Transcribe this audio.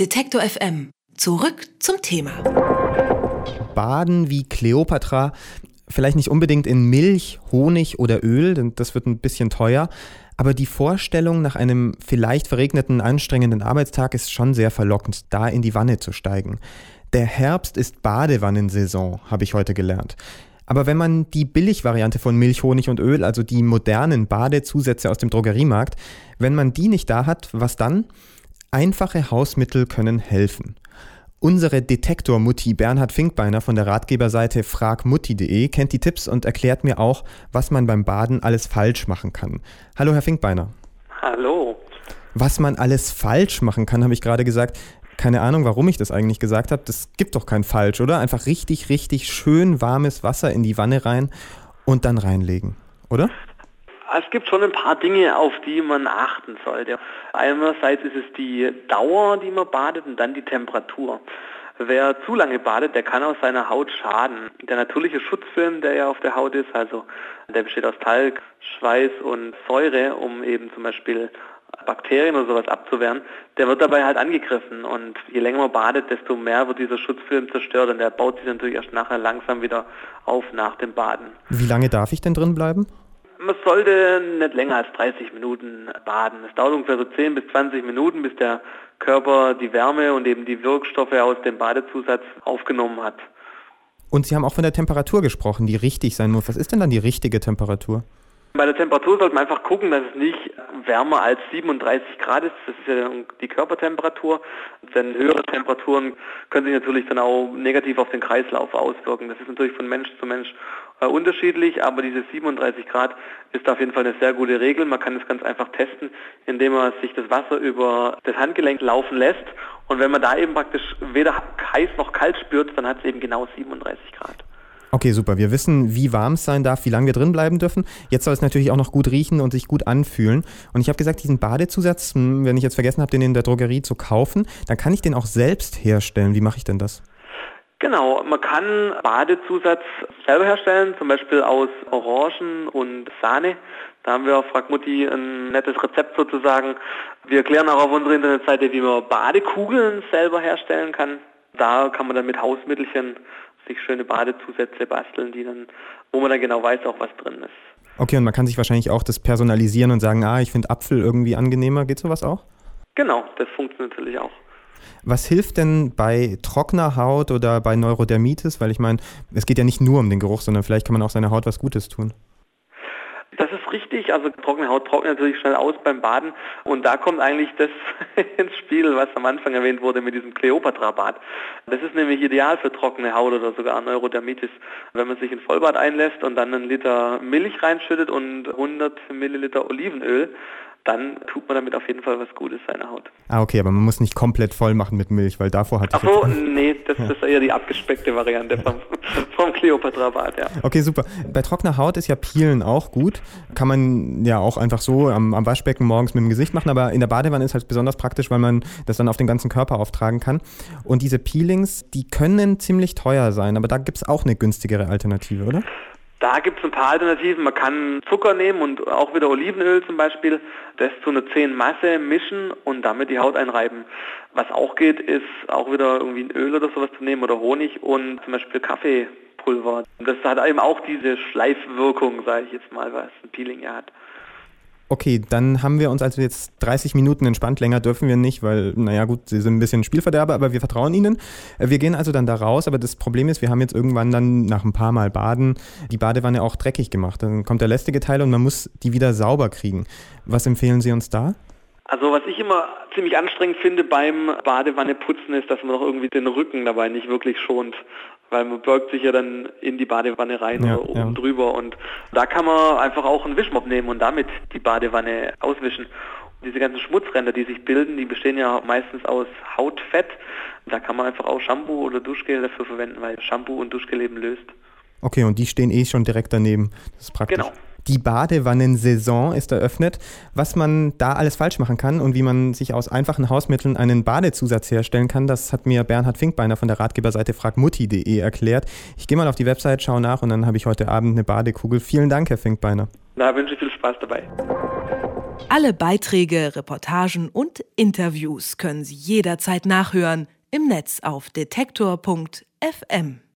Detektor FM. Zurück zum Thema. Baden wie Kleopatra, vielleicht nicht unbedingt in Milch, Honig oder Öl, denn das wird ein bisschen teuer. Aber die Vorstellung nach einem vielleicht verregneten, anstrengenden Arbeitstag ist schon sehr verlockend, da in die Wanne zu steigen. Der Herbst ist Badewannensaison, habe ich heute gelernt. Aber wenn man die Billigvariante von Milch, Honig und Öl, also die modernen Badezusätze aus dem Drogeriemarkt, wenn man die nicht da hat, was dann? Einfache Hausmittel können helfen. Unsere Detektor-Mutti Bernhard Finkbeiner von der Ratgeberseite fragmutti.de kennt die Tipps und erklärt mir auch, was man beim Baden alles falsch machen kann. Hallo, Herr Finkbeiner. Hallo. Was man alles falsch machen kann, habe ich gerade gesagt. Keine Ahnung, warum ich das eigentlich gesagt habe. Das gibt doch kein Falsch, oder? Einfach richtig, richtig schön warmes Wasser in die Wanne rein und dann reinlegen, oder? Es gibt schon ein paar Dinge, auf die man achten sollte. Einerseits ist es die Dauer, die man badet und dann die Temperatur. Wer zu lange badet, der kann aus seiner Haut schaden. Der natürliche Schutzfilm, der ja auf der Haut ist, also der besteht aus Talg, Schweiß und Säure, um eben zum Beispiel Bakterien oder sowas abzuwehren, der wird dabei halt angegriffen und je länger man badet, desto mehr wird dieser Schutzfilm zerstört und der baut sich natürlich erst nachher langsam wieder auf nach dem Baden. Wie lange darf ich denn drin bleiben? Man sollte nicht länger als 30 Minuten baden. Es dauert ungefähr so 10 bis 20 Minuten, bis der Körper die Wärme und eben die Wirkstoffe aus dem Badezusatz aufgenommen hat. Und Sie haben auch von der Temperatur gesprochen, die richtig sein muss. Was ist denn dann die richtige Temperatur? Bei der Temperatur sollte man einfach gucken, dass es nicht wärmer als 37 Grad ist. Das ist ja die Körpertemperatur. Denn höhere Temperaturen können sich natürlich dann auch negativ auf den Kreislauf auswirken. Das ist natürlich von Mensch zu Mensch äh, unterschiedlich, aber diese 37 Grad ist auf jeden Fall eine sehr gute Regel. Man kann es ganz einfach testen, indem man sich das Wasser über das Handgelenk laufen lässt. Und wenn man da eben praktisch weder heiß noch kalt spürt, dann hat es eben genau 37 Grad. Okay, super. Wir wissen, wie warm es sein darf, wie lange wir drin bleiben dürfen. Jetzt soll es natürlich auch noch gut riechen und sich gut anfühlen. Und ich habe gesagt, diesen Badezusatz, hm, wenn ich jetzt vergessen habe, den in der Drogerie zu kaufen, dann kann ich den auch selbst herstellen. Wie mache ich denn das? Genau, man kann Badezusatz selber herstellen, zum Beispiel aus Orangen und Sahne. Da haben wir auf Fragmutti ein nettes Rezept sozusagen. Wir erklären auch auf unserer Internetseite, wie man Badekugeln selber herstellen kann. Da kann man dann mit Hausmittelchen sich schöne Badezusätze basteln, die dann, wo man dann genau weiß auch, was drin ist. Okay, und man kann sich wahrscheinlich auch das personalisieren und sagen, ah, ich finde Apfel irgendwie angenehmer. Geht sowas auch? Genau, das funktioniert natürlich auch. Was hilft denn bei trockener Haut oder bei Neurodermitis? Weil ich meine, es geht ja nicht nur um den Geruch, sondern vielleicht kann man auch seiner Haut was Gutes tun. Das ist richtig, also trockene Haut trocknet natürlich schnell aus beim Baden und da kommt eigentlich das ins Spiel, was am Anfang erwähnt wurde mit diesem Kleopatra-Bad. Das ist nämlich ideal für trockene Haut oder sogar Neurodermitis, wenn man sich in Vollbad einlässt und dann einen Liter Milch reinschüttet und 100 Milliliter Olivenöl dann tut man damit auf jeden Fall was Gutes seiner Haut. Ah, okay, aber man muss nicht komplett voll machen mit Milch, weil davor hatte ich. Ach so, nee, das ja. ist eher die abgespeckte Variante vom, vom Kleopatra-Bad, ja. Okay, super. Bei trockener Haut ist ja Peelen auch gut. Kann man ja auch einfach so am, am Waschbecken morgens mit dem Gesicht machen, aber in der Badewanne ist halt besonders praktisch, weil man das dann auf den ganzen Körper auftragen kann. Und diese Peelings, die können ziemlich teuer sein, aber da gibt es auch eine günstigere Alternative, oder? Da gibt es ein paar Alternativen. Man kann Zucker nehmen und auch wieder Olivenöl zum Beispiel, das zu einer zähen Masse mischen und damit die Haut einreiben. Was auch geht, ist auch wieder irgendwie ein Öl oder sowas zu nehmen oder Honig und zum Beispiel Kaffeepulver. Das hat eben auch diese Schleifwirkung, sage ich jetzt mal, was ein Peeling ja hat. Okay, dann haben wir uns also jetzt 30 Minuten entspannt. Länger dürfen wir nicht, weil, naja, gut, sie sind ein bisschen Spielverderber, aber wir vertrauen ihnen. Äh, wir gehen also dann da raus, aber das Problem ist, wir haben jetzt irgendwann dann nach ein paar Mal Baden die Badewanne auch dreckig gemacht. Dann kommt der lästige Teil und man muss die wieder sauber kriegen. Was empfehlen Sie uns da? Also was ich immer ziemlich anstrengend finde beim Badewanneputzen ist, dass man auch irgendwie den Rücken dabei nicht wirklich schont, weil man beugt sich ja dann in die Badewanne rein ja, oder oben ja. drüber und da kann man einfach auch einen Wischmopp nehmen und damit die Badewanne auswischen. Und diese ganzen Schmutzränder, die sich bilden, die bestehen ja meistens aus Hautfett. Da kann man einfach auch Shampoo oder Duschgel dafür verwenden, weil Shampoo und Duschgel eben löst. Okay, und die stehen eh schon direkt daneben. Das ist praktisch. Genau. Die Badewannensaison ist eröffnet. Was man da alles falsch machen kann und wie man sich aus einfachen Hausmitteln einen Badezusatz herstellen kann, das hat mir Bernhard Finkbeiner von der Ratgeberseite fragmutti.de erklärt. Ich gehe mal auf die Website, schaue nach und dann habe ich heute Abend eine Badekugel. Vielen Dank, Herr Finkbeiner. Na, wünsche viel Spaß dabei. Alle Beiträge, Reportagen und Interviews können Sie jederzeit nachhören im Netz auf detektor.fm.